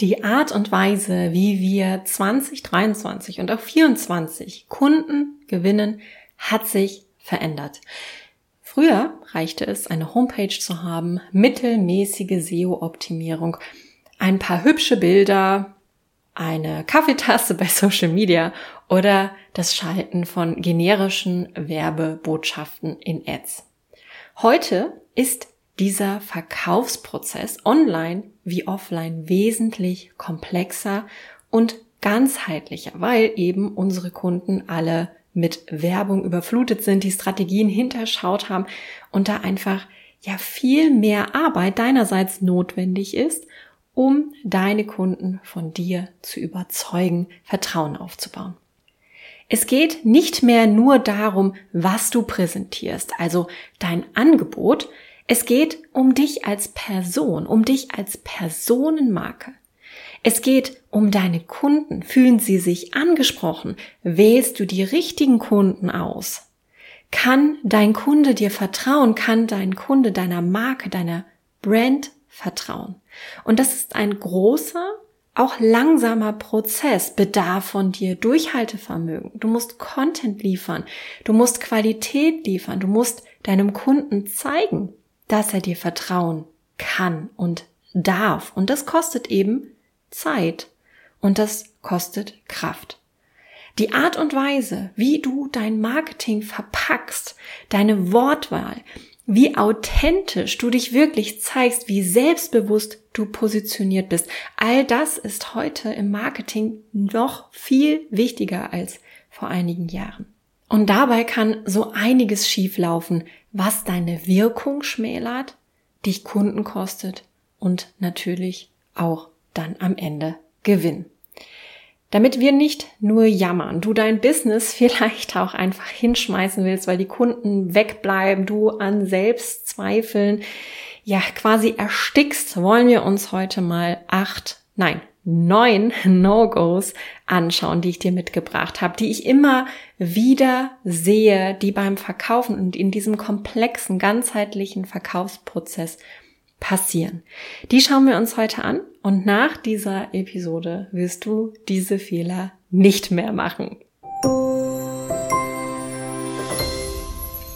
Die Art und Weise, wie wir 2023 und auch 2024 Kunden gewinnen, hat sich verändert. Früher reichte es, eine Homepage zu haben, mittelmäßige SEO-Optimierung, ein paar hübsche Bilder, eine Kaffeetasse bei Social Media oder das Schalten von generischen Werbebotschaften in Ads. Heute ist dieser Verkaufsprozess online wie offline wesentlich komplexer und ganzheitlicher, weil eben unsere Kunden alle mit Werbung überflutet sind, die Strategien hinterschaut haben und da einfach ja viel mehr Arbeit deinerseits notwendig ist, um deine Kunden von dir zu überzeugen, Vertrauen aufzubauen. Es geht nicht mehr nur darum, was du präsentierst, also dein Angebot, es geht um dich als Person, um dich als Personenmarke. Es geht um deine Kunden. Fühlen sie sich angesprochen? Wählst du die richtigen Kunden aus? Kann dein Kunde dir vertrauen? Kann dein Kunde deiner Marke, deiner Brand vertrauen? Und das ist ein großer, auch langsamer Prozess, bedarf von dir Durchhaltevermögen. Du musst Content liefern, du musst Qualität liefern, du musst deinem Kunden zeigen, dass er dir vertrauen kann und darf. Und das kostet eben Zeit und das kostet Kraft. Die Art und Weise, wie du dein Marketing verpackst, deine Wortwahl, wie authentisch du dich wirklich zeigst, wie selbstbewusst du positioniert bist, all das ist heute im Marketing noch viel wichtiger als vor einigen Jahren. Und dabei kann so einiges schieflaufen, was deine Wirkung schmälert, dich Kunden kostet und natürlich auch dann am Ende Gewinn. Damit wir nicht nur jammern, du dein Business vielleicht auch einfach hinschmeißen willst, weil die Kunden wegbleiben, du an Selbstzweifeln ja quasi erstickst, wollen wir uns heute mal acht, nein, neun No-Gos anschauen, die ich dir mitgebracht habe, die ich immer wieder sehe, die beim Verkaufen und in diesem komplexen, ganzheitlichen Verkaufsprozess passieren. Die schauen wir uns heute an und nach dieser Episode wirst du diese Fehler nicht mehr machen.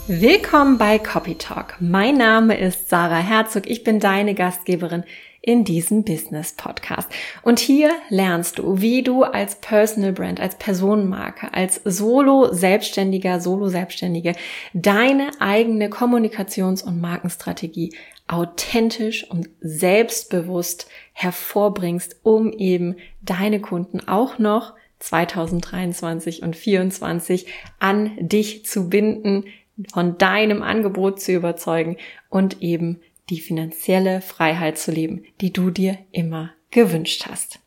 Willkommen bei Copy Talk. Mein Name ist Sarah Herzog. Ich bin deine Gastgeberin in diesem Business Podcast. Und hier lernst du, wie du als Personal Brand, als Personenmarke, als Solo Selbstständiger, Solo Selbstständige deine eigene Kommunikations- und Markenstrategie authentisch und selbstbewusst hervorbringst, um eben deine Kunden auch noch 2023 und 2024 an dich zu binden, von deinem Angebot zu überzeugen und eben die finanzielle Freiheit zu leben, die du dir immer gewünscht hast.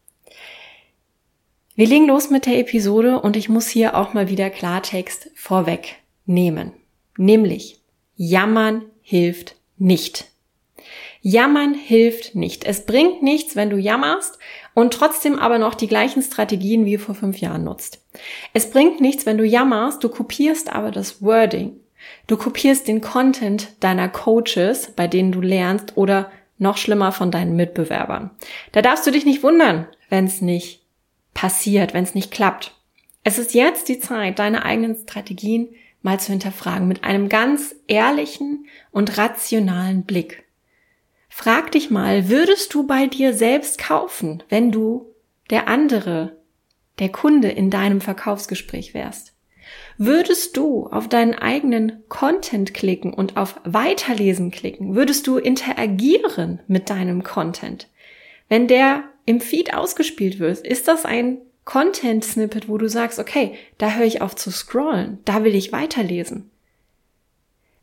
Wir legen los mit der Episode und ich muss hier auch mal wieder Klartext vorwegnehmen. Nämlich, jammern hilft nicht. Jammern hilft nicht. Es bringt nichts, wenn du jammerst und trotzdem aber noch die gleichen Strategien wie vor fünf Jahren nutzt. Es bringt nichts, wenn du jammerst, du kopierst aber das Wording Du kopierst den Content deiner Coaches, bei denen du lernst, oder noch schlimmer von deinen Mitbewerbern. Da darfst du dich nicht wundern, wenn es nicht passiert, wenn es nicht klappt. Es ist jetzt die Zeit, deine eigenen Strategien mal zu hinterfragen mit einem ganz ehrlichen und rationalen Blick. Frag dich mal, würdest du bei dir selbst kaufen, wenn du der andere, der Kunde in deinem Verkaufsgespräch wärst? Würdest du auf deinen eigenen Content klicken und auf Weiterlesen klicken? Würdest du interagieren mit deinem Content? Wenn der im Feed ausgespielt wird, ist das ein Content-Snippet, wo du sagst, okay, da höre ich auf zu scrollen, da will ich weiterlesen.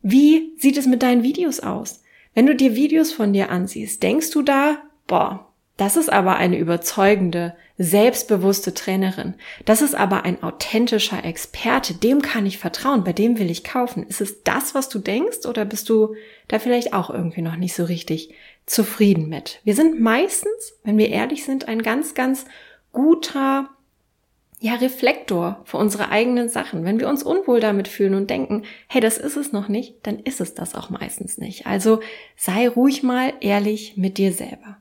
Wie sieht es mit deinen Videos aus? Wenn du dir Videos von dir ansiehst, denkst du da, boah, das ist aber eine überzeugende, selbstbewusste Trainerin. Das ist aber ein authentischer Experte. Dem kann ich vertrauen. Bei dem will ich kaufen. Ist es das, was du denkst? Oder bist du da vielleicht auch irgendwie noch nicht so richtig zufrieden mit? Wir sind meistens, wenn wir ehrlich sind, ein ganz, ganz guter ja, Reflektor für unsere eigenen Sachen. Wenn wir uns unwohl damit fühlen und denken, hey, das ist es noch nicht, dann ist es das auch meistens nicht. Also sei ruhig mal ehrlich mit dir selber.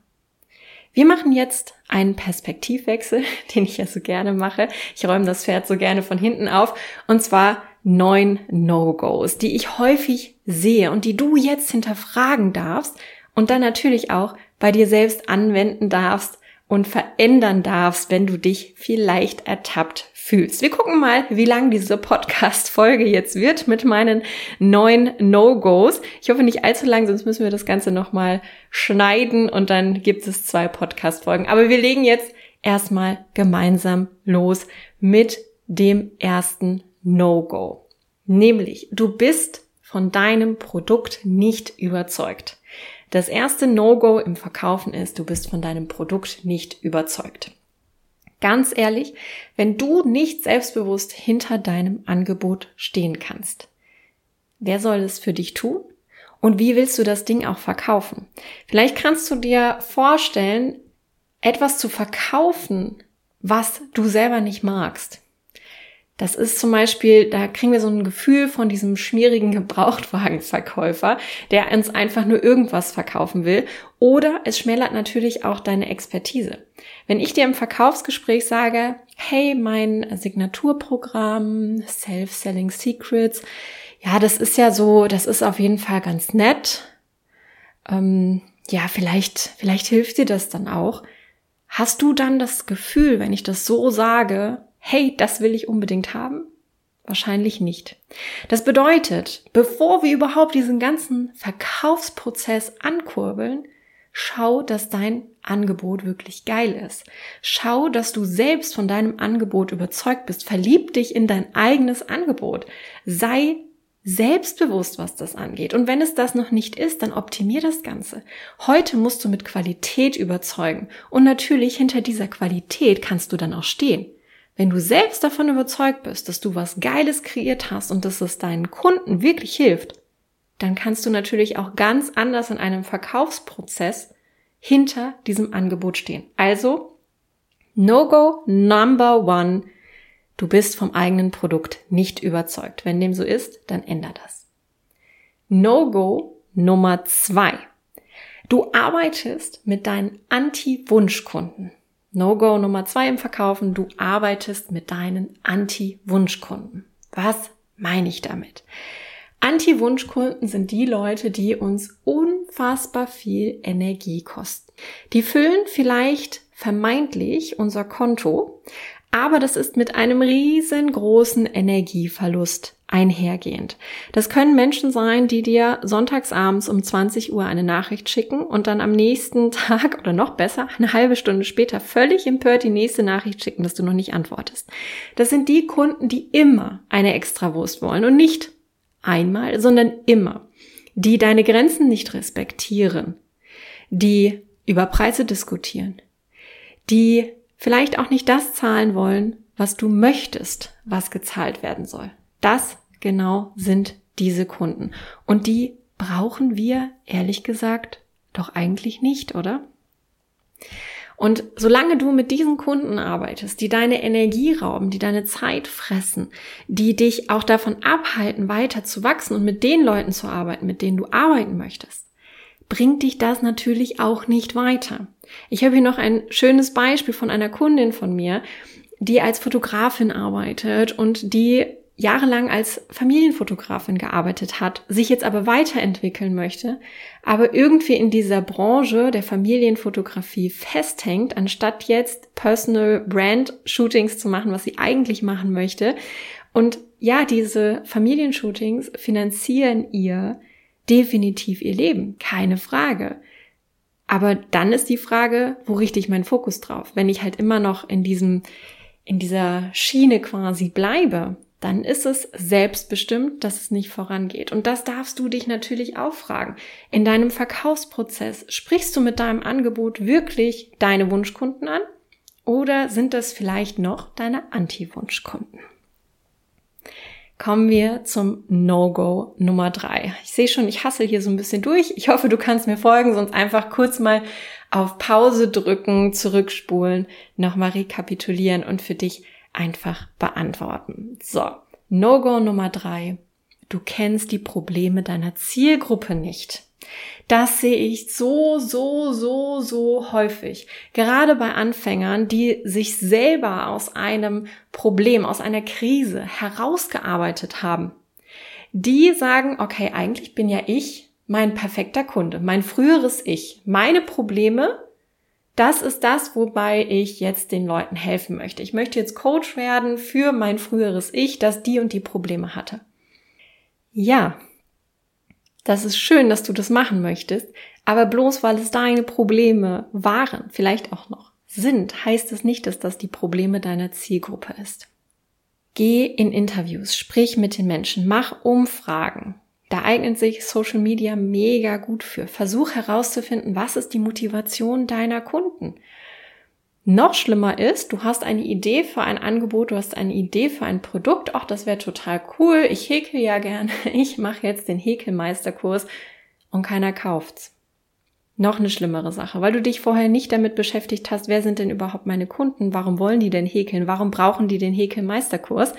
Wir machen jetzt einen Perspektivwechsel, den ich ja so gerne mache. Ich räume das Pferd so gerne von hinten auf. Und zwar neun No-Gos, die ich häufig sehe und die du jetzt hinterfragen darfst und dann natürlich auch bei dir selbst anwenden darfst und verändern darfst, wenn du dich vielleicht ertappt fühlst. Wir gucken mal, wie lang diese Podcast-Folge jetzt wird mit meinen neuen No-Gos. Ich hoffe nicht allzu lang, sonst müssen wir das Ganze nochmal schneiden und dann gibt es zwei Podcast-Folgen. Aber wir legen jetzt erstmal gemeinsam los mit dem ersten No-Go. Nämlich, du bist von deinem Produkt nicht überzeugt. Das erste No-Go im Verkaufen ist, du bist von deinem Produkt nicht überzeugt. Ganz ehrlich, wenn du nicht selbstbewusst hinter deinem Angebot stehen kannst, wer soll es für dich tun? Und wie willst du das Ding auch verkaufen? Vielleicht kannst du dir vorstellen, etwas zu verkaufen, was du selber nicht magst. Das ist zum Beispiel, da kriegen wir so ein Gefühl von diesem schmierigen Gebrauchtwagenverkäufer, der uns einfach nur irgendwas verkaufen will. Oder es schmälert natürlich auch deine Expertise. Wenn ich dir im Verkaufsgespräch sage, hey, mein Signaturprogramm, Self-Selling Secrets, ja, das ist ja so, das ist auf jeden Fall ganz nett. Ähm, ja, vielleicht, vielleicht hilft dir das dann auch. Hast du dann das Gefühl, wenn ich das so sage, hey, das will ich unbedingt haben? Wahrscheinlich nicht. Das bedeutet, bevor wir überhaupt diesen ganzen Verkaufsprozess ankurbeln, schau, dass dein Angebot wirklich geil ist. Schau, dass du selbst von deinem Angebot überzeugt bist. Verlieb dich in dein eigenes Angebot. Sei selbstbewusst, was das angeht. Und wenn es das noch nicht ist, dann optimier das Ganze. Heute musst du mit Qualität überzeugen. Und natürlich hinter dieser Qualität kannst du dann auch stehen. Wenn du selbst davon überzeugt bist, dass du was Geiles kreiert hast und dass es deinen Kunden wirklich hilft, dann kannst du natürlich auch ganz anders in einem Verkaufsprozess hinter diesem Angebot stehen. Also, No-Go Number One. Du bist vom eigenen Produkt nicht überzeugt. Wenn dem so ist, dann änder das. No-Go Nummer zwei. Du arbeitest mit deinen Anti-Wunschkunden. No-Go Nummer zwei im Verkaufen, du arbeitest mit deinen Anti-Wunschkunden. Was meine ich damit? Anti-Wunschkunden sind die Leute, die uns unfassbar viel Energie kosten. Die füllen vielleicht vermeintlich unser Konto, aber das ist mit einem riesengroßen Energieverlust einhergehend. Das können Menschen sein, die dir sonntagsabends um 20 Uhr eine Nachricht schicken und dann am nächsten Tag oder noch besser, eine halbe Stunde später völlig empört die nächste Nachricht schicken, dass du noch nicht antwortest. Das sind die Kunden, die immer eine Extrawurst wollen und nicht einmal, sondern immer. Die deine Grenzen nicht respektieren, die über Preise diskutieren, die vielleicht auch nicht das zahlen wollen, was du möchtest, was gezahlt werden soll. Das genau sind diese Kunden. Und die brauchen wir, ehrlich gesagt, doch eigentlich nicht, oder? Und solange du mit diesen Kunden arbeitest, die deine Energie rauben, die deine Zeit fressen, die dich auch davon abhalten, weiter zu wachsen und mit den Leuten zu arbeiten, mit denen du arbeiten möchtest, bringt dich das natürlich auch nicht weiter. Ich habe hier noch ein schönes Beispiel von einer Kundin von mir, die als Fotografin arbeitet und die jahrelang als Familienfotografin gearbeitet hat, sich jetzt aber weiterentwickeln möchte, aber irgendwie in dieser Branche der Familienfotografie festhängt, anstatt jetzt Personal Brand Shootings zu machen, was sie eigentlich machen möchte. Und ja, diese Familienshootings finanzieren ihr definitiv ihr Leben, keine Frage. Aber dann ist die Frage, wo richte ich meinen Fokus drauf? Wenn ich halt immer noch in diesem, in dieser Schiene quasi bleibe, dann ist es selbstbestimmt, dass es nicht vorangeht. Und das darfst du dich natürlich auch fragen. In deinem Verkaufsprozess sprichst du mit deinem Angebot wirklich deine Wunschkunden an? Oder sind das vielleicht noch deine Anti-Wunschkunden? Kommen wir zum No-Go Nummer drei. Ich sehe schon, ich hasse hier so ein bisschen durch. Ich hoffe, du kannst mir folgen, sonst einfach kurz mal auf Pause drücken, zurückspulen, nochmal rekapitulieren und für dich einfach beantworten. So, No-Go Nummer drei. Du kennst die Probleme deiner Zielgruppe nicht. Das sehe ich so, so, so, so häufig. Gerade bei Anfängern, die sich selber aus einem Problem, aus einer Krise herausgearbeitet haben. Die sagen, okay, eigentlich bin ja ich mein perfekter Kunde, mein früheres Ich. Meine Probleme, das ist das, wobei ich jetzt den Leuten helfen möchte. Ich möchte jetzt Coach werden für mein früheres Ich, das die und die Probleme hatte. Ja, das ist schön, dass du das machen möchtest, aber bloß weil es deine Probleme waren, vielleicht auch noch sind, heißt es nicht, dass das die Probleme deiner Zielgruppe ist. Geh in Interviews, sprich mit den Menschen, mach Umfragen. Da eignet sich Social Media mega gut für. Versuch herauszufinden, was ist die Motivation deiner Kunden. Noch schlimmer ist, du hast eine Idee für ein Angebot, du hast eine Idee für ein Produkt. Ach, das wäre total cool. Ich häkel ja gerne. Ich mache jetzt den Häkelmeisterkurs und keiner kauft's. Noch eine schlimmere Sache, weil du dich vorher nicht damit beschäftigt hast, wer sind denn überhaupt meine Kunden? Warum wollen die denn häkeln? Warum brauchen die den Häkelmeisterkurs?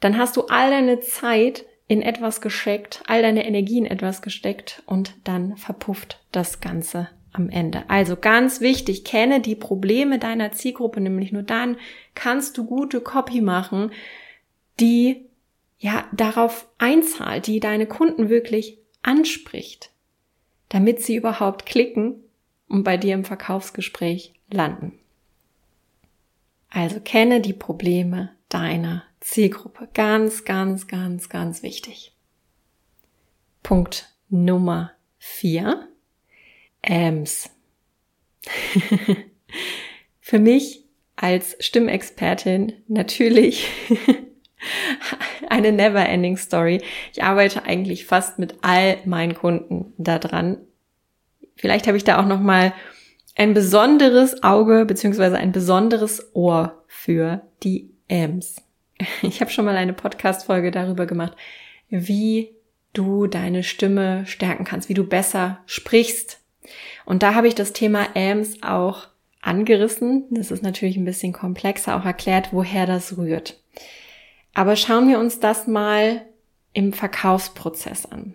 Dann hast du all deine Zeit in etwas gesteckt, all deine Energie in etwas gesteckt und dann verpufft das Ganze am Ende. Also ganz wichtig, kenne die Probleme deiner Zielgruppe, nämlich nur dann kannst du gute Copy machen, die ja darauf einzahlt, die deine Kunden wirklich anspricht, damit sie überhaupt klicken und bei dir im Verkaufsgespräch landen. Also kenne die Probleme deiner Zielgruppe. Ganz, ganz, ganz, ganz wichtig. Punkt Nummer vier. AMS. Für mich als Stimmexpertin natürlich eine never ending story. Ich arbeite eigentlich fast mit all meinen Kunden daran. Vielleicht habe ich da auch noch mal ein besonderes Auge beziehungsweise ein besonderes Ohr für die Ms. Ich habe schon mal eine Podcast-Folge darüber gemacht, wie du deine Stimme stärken kannst, wie du besser sprichst. Und da habe ich das Thema AMS auch angerissen. Das ist natürlich ein bisschen komplexer, auch erklärt, woher das rührt. Aber schauen wir uns das mal im Verkaufsprozess an.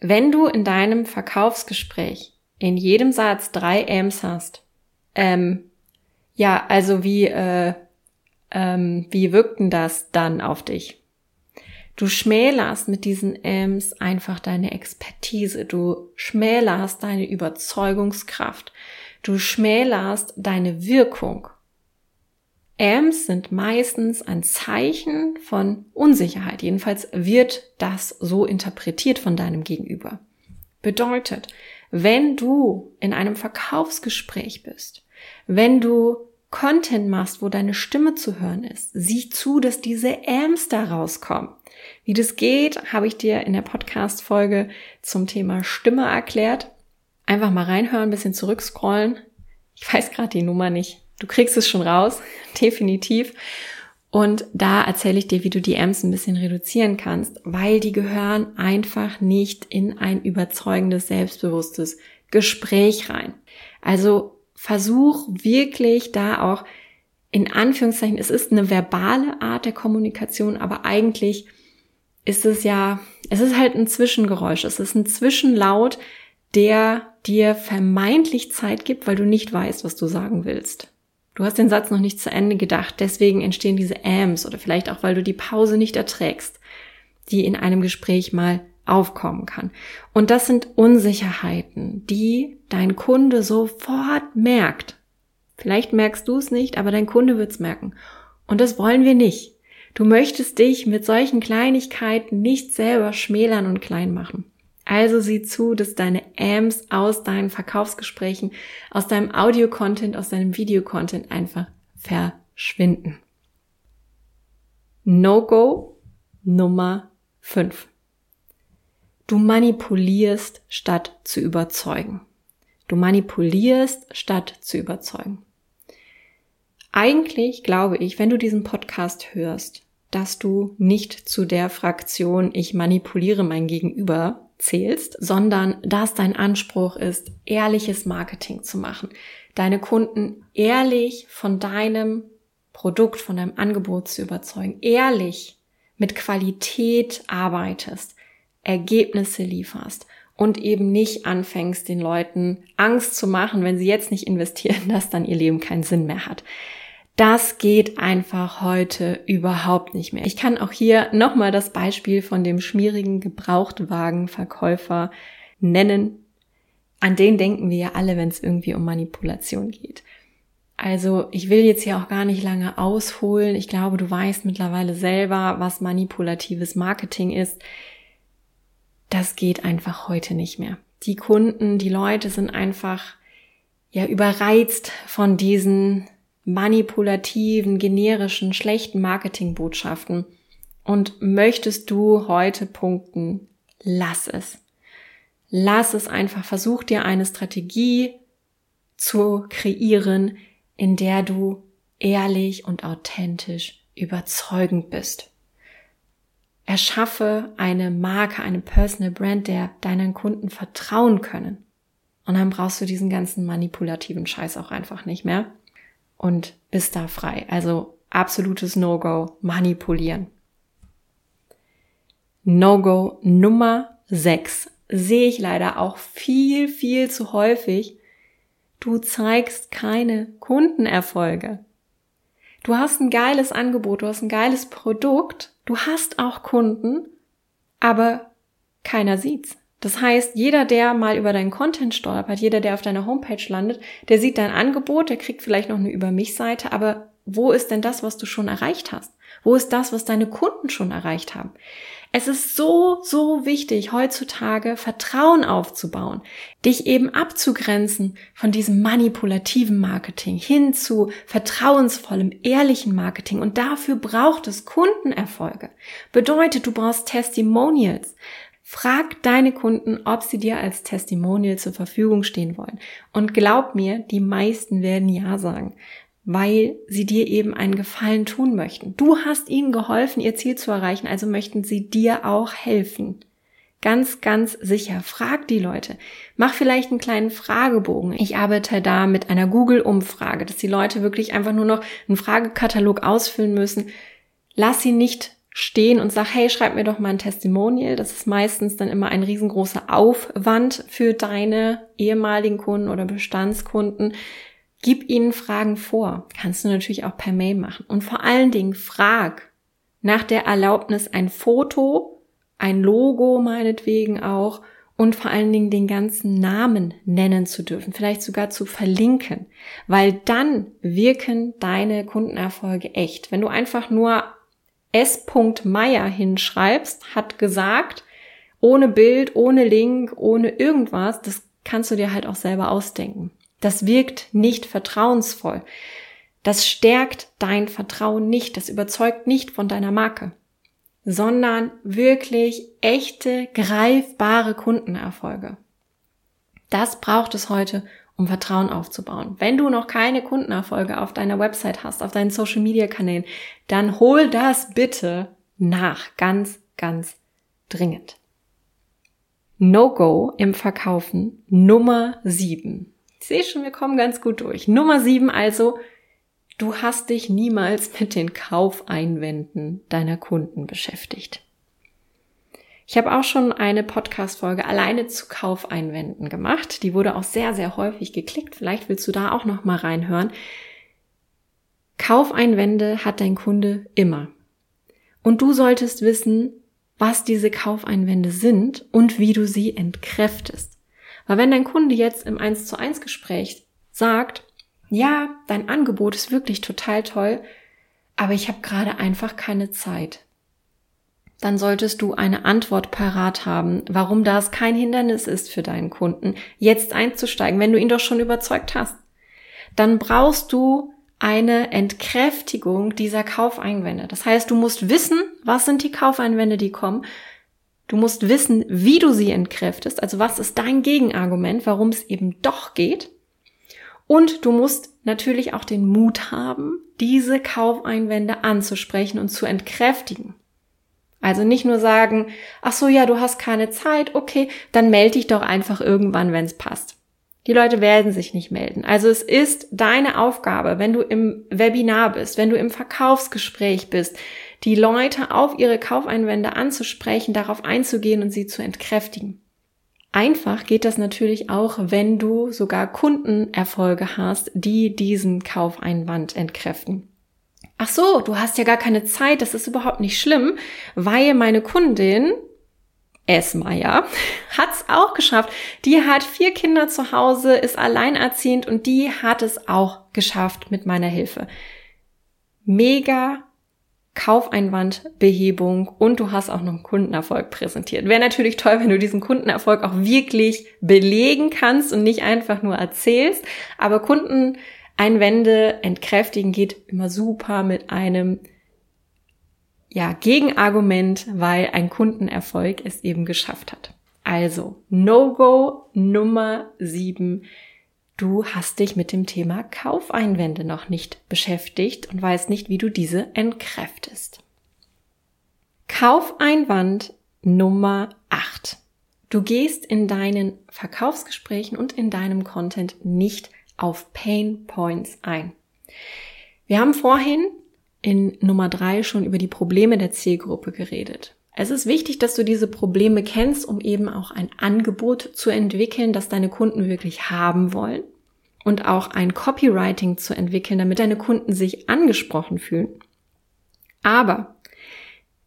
Wenn du in deinem Verkaufsgespräch in jedem Satz drei AMs hast, ähm, ja, also wie, äh, ähm, wie wirkt denn das dann auf dich? Du schmälerst mit diesen Ms einfach deine Expertise. Du schmälerst deine Überzeugungskraft. Du schmälerst deine Wirkung. Ms sind meistens ein Zeichen von Unsicherheit. Jedenfalls wird das so interpretiert von deinem Gegenüber. Bedeutet, wenn du in einem Verkaufsgespräch bist, wenn du Content machst, wo deine Stimme zu hören ist, sieh zu, dass diese Ms da rauskommen. Wie das geht, habe ich dir in der Podcast-Folge zum Thema Stimme erklärt. Einfach mal reinhören, ein bisschen zurückscrollen. Ich weiß gerade die Nummer nicht. Du kriegst es schon raus, definitiv. Und da erzähle ich dir, wie du die Ms ein bisschen reduzieren kannst, weil die gehören einfach nicht in ein überzeugendes, selbstbewusstes Gespräch rein. Also versuch wirklich da auch in Anführungszeichen, es ist eine verbale Art der Kommunikation, aber eigentlich ist es ja, es ist halt ein Zwischengeräusch, es ist ein Zwischenlaut, der dir vermeintlich Zeit gibt, weil du nicht weißt, was du sagen willst. Du hast den Satz noch nicht zu Ende gedacht, deswegen entstehen diese Ams oder vielleicht auch, weil du die Pause nicht erträgst, die in einem Gespräch mal aufkommen kann. Und das sind Unsicherheiten, die dein Kunde sofort merkt. Vielleicht merkst du es nicht, aber dein Kunde wird es merken. Und das wollen wir nicht. Du möchtest dich mit solchen Kleinigkeiten nicht selber schmälern und klein machen. Also sieh zu, dass deine Ams aus deinen Verkaufsgesprächen, aus deinem Audio-Content, aus deinem Video-Content einfach verschwinden. No-Go Nummer 5. Du manipulierst statt zu überzeugen. Du manipulierst statt zu überzeugen. Eigentlich glaube ich, wenn du diesen Podcast hörst, dass du nicht zu der Fraktion ich manipuliere mein Gegenüber zählst, sondern dass dein Anspruch ist, ehrliches Marketing zu machen, deine Kunden ehrlich von deinem Produkt, von deinem Angebot zu überzeugen, ehrlich mit Qualität arbeitest, Ergebnisse lieferst und eben nicht anfängst, den Leuten Angst zu machen, wenn sie jetzt nicht investieren, dass dann ihr Leben keinen Sinn mehr hat. Das geht einfach heute überhaupt nicht mehr. Ich kann auch hier nochmal das Beispiel von dem schmierigen Gebrauchtwagenverkäufer nennen. An den denken wir ja alle, wenn es irgendwie um Manipulation geht. Also ich will jetzt hier auch gar nicht lange ausholen. Ich glaube, du weißt mittlerweile selber, was manipulatives Marketing ist. Das geht einfach heute nicht mehr. Die Kunden, die Leute sind einfach ja überreizt von diesen manipulativen, generischen, schlechten Marketingbotschaften. Und möchtest du heute punkten, lass es. Lass es einfach. Versuch dir eine Strategie zu kreieren, in der du ehrlich und authentisch überzeugend bist. Erschaffe eine Marke, eine Personal Brand, der deinen Kunden vertrauen können. Und dann brauchst du diesen ganzen manipulativen Scheiß auch einfach nicht mehr und bist da frei. Also absolutes No-Go, manipulieren. No-Go Nummer 6 sehe ich leider auch viel, viel zu häufig. Du zeigst keine Kundenerfolge. Du hast ein geiles Angebot, du hast ein geiles Produkt, du hast auch Kunden, aber keiner sieht's. Das heißt, jeder, der mal über deinen Content stolpert, jeder, der auf deiner Homepage landet, der sieht dein Angebot, der kriegt vielleicht noch eine Über mich Seite, aber wo ist denn das, was du schon erreicht hast? Wo ist das, was deine Kunden schon erreicht haben? Es ist so, so wichtig, heutzutage Vertrauen aufzubauen, dich eben abzugrenzen von diesem manipulativen Marketing hin zu vertrauensvollem, ehrlichen Marketing. Und dafür braucht es Kundenerfolge. Bedeutet, du brauchst Testimonials. Frag deine Kunden, ob sie dir als Testimonial zur Verfügung stehen wollen. Und glaub mir, die meisten werden Ja sagen, weil sie dir eben einen Gefallen tun möchten. Du hast ihnen geholfen, ihr Ziel zu erreichen, also möchten sie dir auch helfen. Ganz, ganz sicher. Frag die Leute. Mach vielleicht einen kleinen Fragebogen. Ich arbeite da mit einer Google-Umfrage, dass die Leute wirklich einfach nur noch einen Fragekatalog ausfüllen müssen. Lass sie nicht stehen und sag, hey, schreib mir doch mal ein Testimonial. Das ist meistens dann immer ein riesengroßer Aufwand für deine ehemaligen Kunden oder Bestandskunden. Gib ihnen Fragen vor. Kannst du natürlich auch per Mail machen. Und vor allen Dingen frag nach der Erlaubnis ein Foto, ein Logo meinetwegen auch und vor allen Dingen den ganzen Namen nennen zu dürfen, vielleicht sogar zu verlinken, weil dann wirken deine Kundenerfolge echt. Wenn du einfach nur S. Meier hinschreibst, hat gesagt, ohne Bild, ohne Link, ohne irgendwas, das kannst du dir halt auch selber ausdenken. Das wirkt nicht vertrauensvoll. Das stärkt dein Vertrauen nicht, das überzeugt nicht von deiner Marke, sondern wirklich echte, greifbare Kundenerfolge. Das braucht es heute, um Vertrauen aufzubauen. Wenn du noch keine Kundenerfolge auf deiner Website hast, auf deinen Social Media Kanälen, dann hol das bitte nach. Ganz, ganz dringend. No-Go im Verkaufen Nummer sieben. Ich sehe schon, wir kommen ganz gut durch. Nummer sieben also, du hast dich niemals mit den Kaufeinwänden deiner Kunden beschäftigt. Ich habe auch schon eine Podcast-Folge alleine zu Kaufeinwänden gemacht. Die wurde auch sehr, sehr häufig geklickt. Vielleicht willst du da auch noch mal reinhören. Kaufeinwände hat dein Kunde immer. Und du solltest wissen, was diese Kaufeinwände sind und wie du sie entkräftest. Weil wenn dein Kunde jetzt im 1 zu 1 Gespräch sagt, ja, dein Angebot ist wirklich total toll, aber ich habe gerade einfach keine Zeit dann solltest du eine Antwort parat haben, warum das kein Hindernis ist für deinen Kunden, jetzt einzusteigen, wenn du ihn doch schon überzeugt hast. Dann brauchst du eine Entkräftigung dieser Kaufeinwände. Das heißt, du musst wissen, was sind die Kaufeinwände, die kommen. Du musst wissen, wie du sie entkräftest, also was ist dein Gegenargument, warum es eben doch geht. Und du musst natürlich auch den Mut haben, diese Kaufeinwände anzusprechen und zu entkräftigen. Also nicht nur sagen, ach so, ja, du hast keine Zeit, okay, dann melde dich doch einfach irgendwann, wenn es passt. Die Leute werden sich nicht melden. Also es ist deine Aufgabe, wenn du im Webinar bist, wenn du im Verkaufsgespräch bist, die Leute auf ihre Kaufeinwände anzusprechen, darauf einzugehen und sie zu entkräftigen. Einfach geht das natürlich auch, wenn du sogar Kundenerfolge hast, die diesen Kaufeinwand entkräften. Ach so, du hast ja gar keine Zeit, das ist überhaupt nicht schlimm, weil meine Kundin Esmeier hat's auch geschafft. Die hat vier Kinder zu Hause, ist alleinerziehend und die hat es auch geschafft mit meiner Hilfe. Mega Kaufeinwandbehebung und du hast auch noch einen Kundenerfolg präsentiert. Wäre natürlich toll, wenn du diesen Kundenerfolg auch wirklich belegen kannst und nicht einfach nur erzählst. Aber Kundeneinwände entkräftigen geht immer super mit einem ja, Gegenargument, weil ein Kundenerfolg es eben geschafft hat. Also, No-Go Nummer sieben Du hast dich mit dem Thema Kaufeinwände noch nicht beschäftigt und weißt nicht, wie du diese entkräftest. Kaufeinwand Nummer 8. Du gehst in deinen Verkaufsgesprächen und in deinem Content nicht auf Pain Points ein. Wir haben vorhin in Nummer 3 schon über die Probleme der Zielgruppe geredet. Es ist wichtig, dass du diese Probleme kennst, um eben auch ein Angebot zu entwickeln, das deine Kunden wirklich haben wollen und auch ein Copywriting zu entwickeln, damit deine Kunden sich angesprochen fühlen. Aber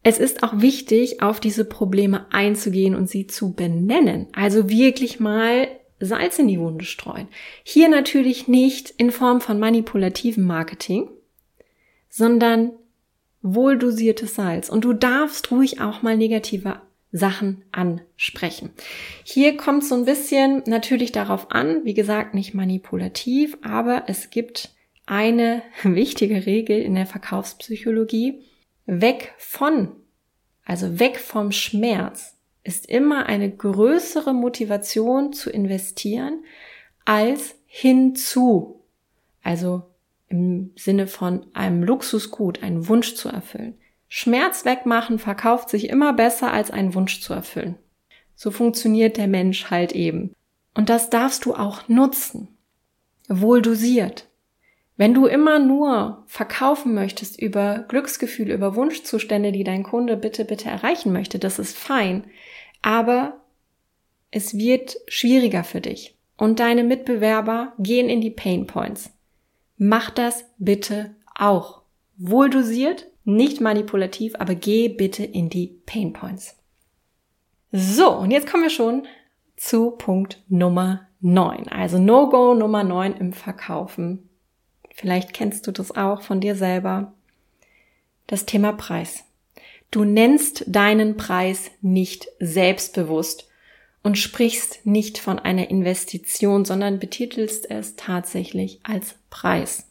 es ist auch wichtig, auf diese Probleme einzugehen und sie zu benennen. Also wirklich mal Salz in die Wunde streuen. Hier natürlich nicht in Form von manipulativem Marketing, sondern wohldosiertes Salz. Und du darfst ruhig auch mal negative Sachen ansprechen. Hier kommt so ein bisschen natürlich darauf an, wie gesagt, nicht manipulativ, aber es gibt eine wichtige Regel in der Verkaufspsychologie. Weg von, also weg vom Schmerz, ist immer eine größere Motivation zu investieren als hinzu. Also im Sinne von einem Luxusgut, einen Wunsch zu erfüllen. Schmerz wegmachen verkauft sich immer besser als einen Wunsch zu erfüllen. So funktioniert der Mensch halt eben. Und das darfst du auch nutzen. Wohl dosiert. Wenn du immer nur verkaufen möchtest über Glücksgefühle, über Wunschzustände, die dein Kunde bitte, bitte erreichen möchte, das ist fein. Aber es wird schwieriger für dich. Und deine Mitbewerber gehen in die Pain Points. Mach das bitte auch. Wohl dosiert, nicht manipulativ, aber geh bitte in die Pain Points. So, und jetzt kommen wir schon zu Punkt Nummer 9. Also No-Go Nummer 9 im Verkaufen. Vielleicht kennst du das auch von dir selber. Das Thema Preis. Du nennst deinen Preis nicht selbstbewusst und sprichst nicht von einer Investition, sondern betitelst es tatsächlich als Preis.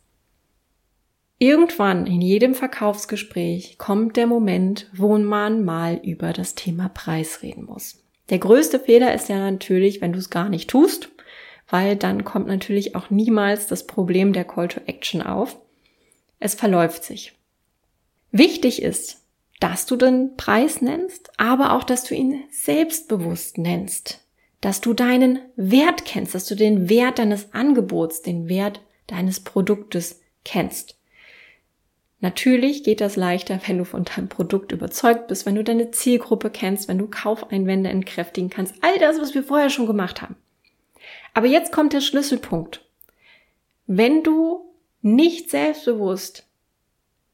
Irgendwann in jedem Verkaufsgespräch kommt der Moment, wo man mal über das Thema Preis reden muss. Der größte Fehler ist ja natürlich, wenn du es gar nicht tust, weil dann kommt natürlich auch niemals das Problem der Call to Action auf. Es verläuft sich. Wichtig ist, dass du den Preis nennst, aber auch, dass du ihn selbstbewusst nennst, dass du deinen Wert kennst, dass du den Wert deines Angebots, den Wert deines Produktes kennst. Natürlich geht das leichter, wenn du von deinem Produkt überzeugt bist, wenn du deine Zielgruppe kennst, wenn du Kaufeinwände entkräftigen kannst. All das, was wir vorher schon gemacht haben. Aber jetzt kommt der Schlüsselpunkt. Wenn du nicht selbstbewusst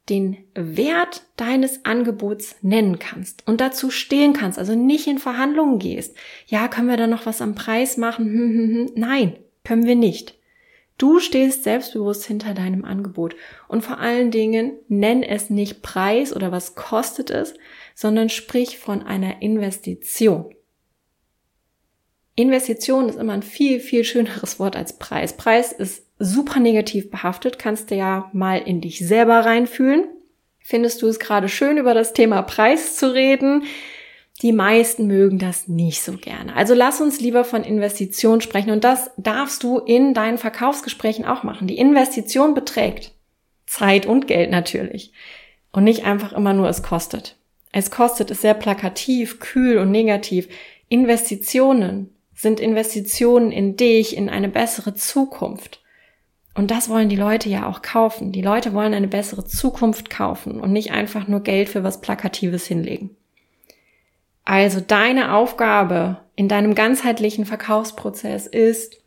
den Wert deines Angebots nennen kannst und dazu stehen kannst, also nicht in Verhandlungen gehst, ja, können wir da noch was am Preis machen? Hm, hm, hm. Nein, können wir nicht. Du stehst selbstbewusst hinter deinem Angebot und vor allen Dingen nenn es nicht Preis oder was kostet es, sondern sprich von einer Investition. Investition ist immer ein viel, viel schöneres Wort als Preis. Preis ist super negativ behaftet, kannst du ja mal in dich selber reinfühlen. Findest du es gerade schön, über das Thema Preis zu reden? Die meisten mögen das nicht so gerne. Also lass uns lieber von Investition sprechen und das darfst du in deinen Verkaufsgesprächen auch machen. Die Investition beträgt Zeit und Geld natürlich und nicht einfach immer nur es kostet. Es kostet ist sehr plakativ, kühl und negativ. Investitionen sind Investitionen in dich, in eine bessere Zukunft. Und das wollen die Leute ja auch kaufen. Die Leute wollen eine bessere Zukunft kaufen und nicht einfach nur Geld für was Plakatives hinlegen. Also deine Aufgabe in deinem ganzheitlichen Verkaufsprozess ist,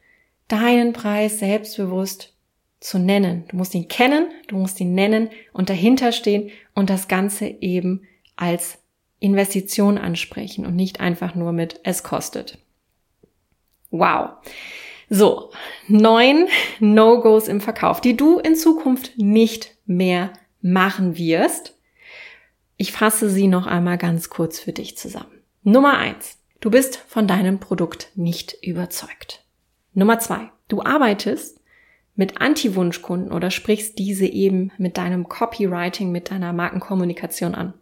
deinen Preis selbstbewusst zu nennen. Du musst ihn kennen, du musst ihn nennen und dahinter stehen und das Ganze eben als Investition ansprechen und nicht einfach nur mit es kostet. Wow. So, neun No-Gos im Verkauf, die du in Zukunft nicht mehr machen wirst. Ich fasse sie noch einmal ganz kurz für dich zusammen. Nummer eins. Du bist von deinem Produkt nicht überzeugt. Nummer zwei. Du arbeitest mit Anti-Wunschkunden oder sprichst diese eben mit deinem Copywriting, mit deiner Markenkommunikation an.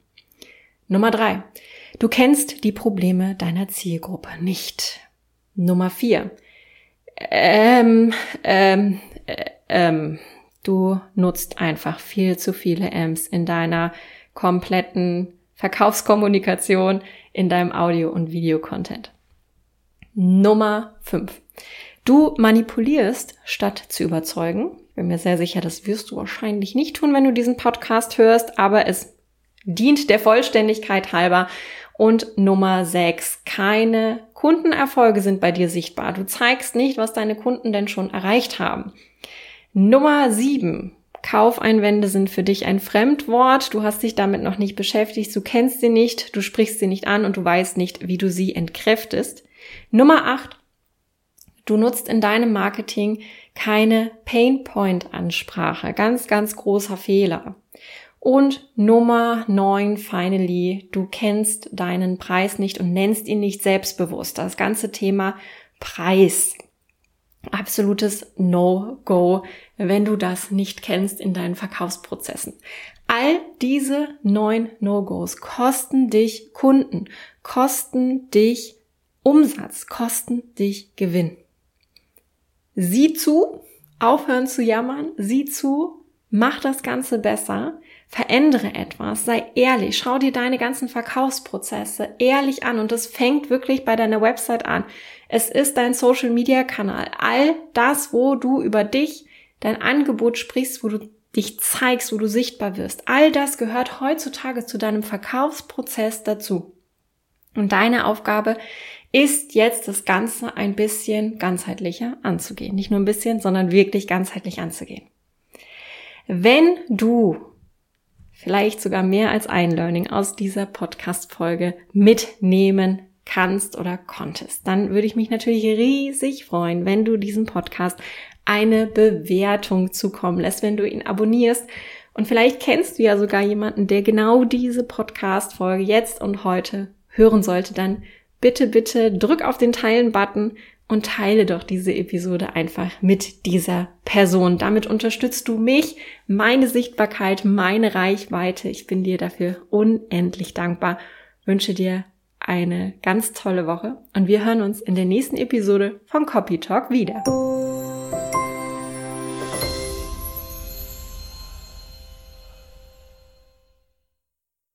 Nummer drei. Du kennst die Probleme deiner Zielgruppe nicht. Nummer vier. Ähm, ähm, äh, ähm, du nutzt einfach viel zu viele M's in deiner kompletten Verkaufskommunikation, in deinem Audio- und Videocontent. Nummer fünf. Du manipulierst, statt zu überzeugen. Ich bin mir sehr sicher, das wirst du wahrscheinlich nicht tun, wenn du diesen Podcast hörst, aber es dient der Vollständigkeit halber. Und Nummer sechs, keine Kundenerfolge sind bei dir sichtbar. Du zeigst nicht, was deine Kunden denn schon erreicht haben. Nummer sieben, Kaufeinwände sind für dich ein Fremdwort. Du hast dich damit noch nicht beschäftigt. Du kennst sie nicht. Du sprichst sie nicht an und du weißt nicht, wie du sie entkräftest. Nummer acht, Du nutzt in deinem Marketing keine Painpoint-Ansprache. Ganz, ganz großer Fehler. Und Nummer neun, finally, du kennst deinen Preis nicht und nennst ihn nicht selbstbewusst. Das ganze Thema Preis. Absolutes No-Go, wenn du das nicht kennst in deinen Verkaufsprozessen. All diese neun No-Gos kosten dich Kunden, kosten dich Umsatz, kosten dich Gewinn. Sieh zu, aufhören zu jammern, sieh zu, mach das Ganze besser, verändere etwas, sei ehrlich, schau dir deine ganzen Verkaufsprozesse ehrlich an und das fängt wirklich bei deiner Website an. Es ist dein Social Media Kanal, all das, wo du über dich, dein Angebot sprichst, wo du dich zeigst, wo du sichtbar wirst. All das gehört heutzutage zu deinem Verkaufsprozess dazu. Und deine Aufgabe ist jetzt das Ganze ein bisschen ganzheitlicher anzugehen. Nicht nur ein bisschen, sondern wirklich ganzheitlich anzugehen. Wenn du vielleicht sogar mehr als ein Learning aus dieser Podcast-Folge mitnehmen kannst oder konntest, dann würde ich mich natürlich riesig freuen, wenn du diesem Podcast eine Bewertung zukommen lässt, wenn du ihn abonnierst. Und vielleicht kennst du ja sogar jemanden, der genau diese Podcast-Folge jetzt und heute hören sollte, dann bitte, bitte drück auf den Teilen-Button und teile doch diese Episode einfach mit dieser Person. Damit unterstützt du mich, meine Sichtbarkeit, meine Reichweite. Ich bin dir dafür unendlich dankbar. Wünsche dir eine ganz tolle Woche und wir hören uns in der nächsten Episode von Copy Talk wieder.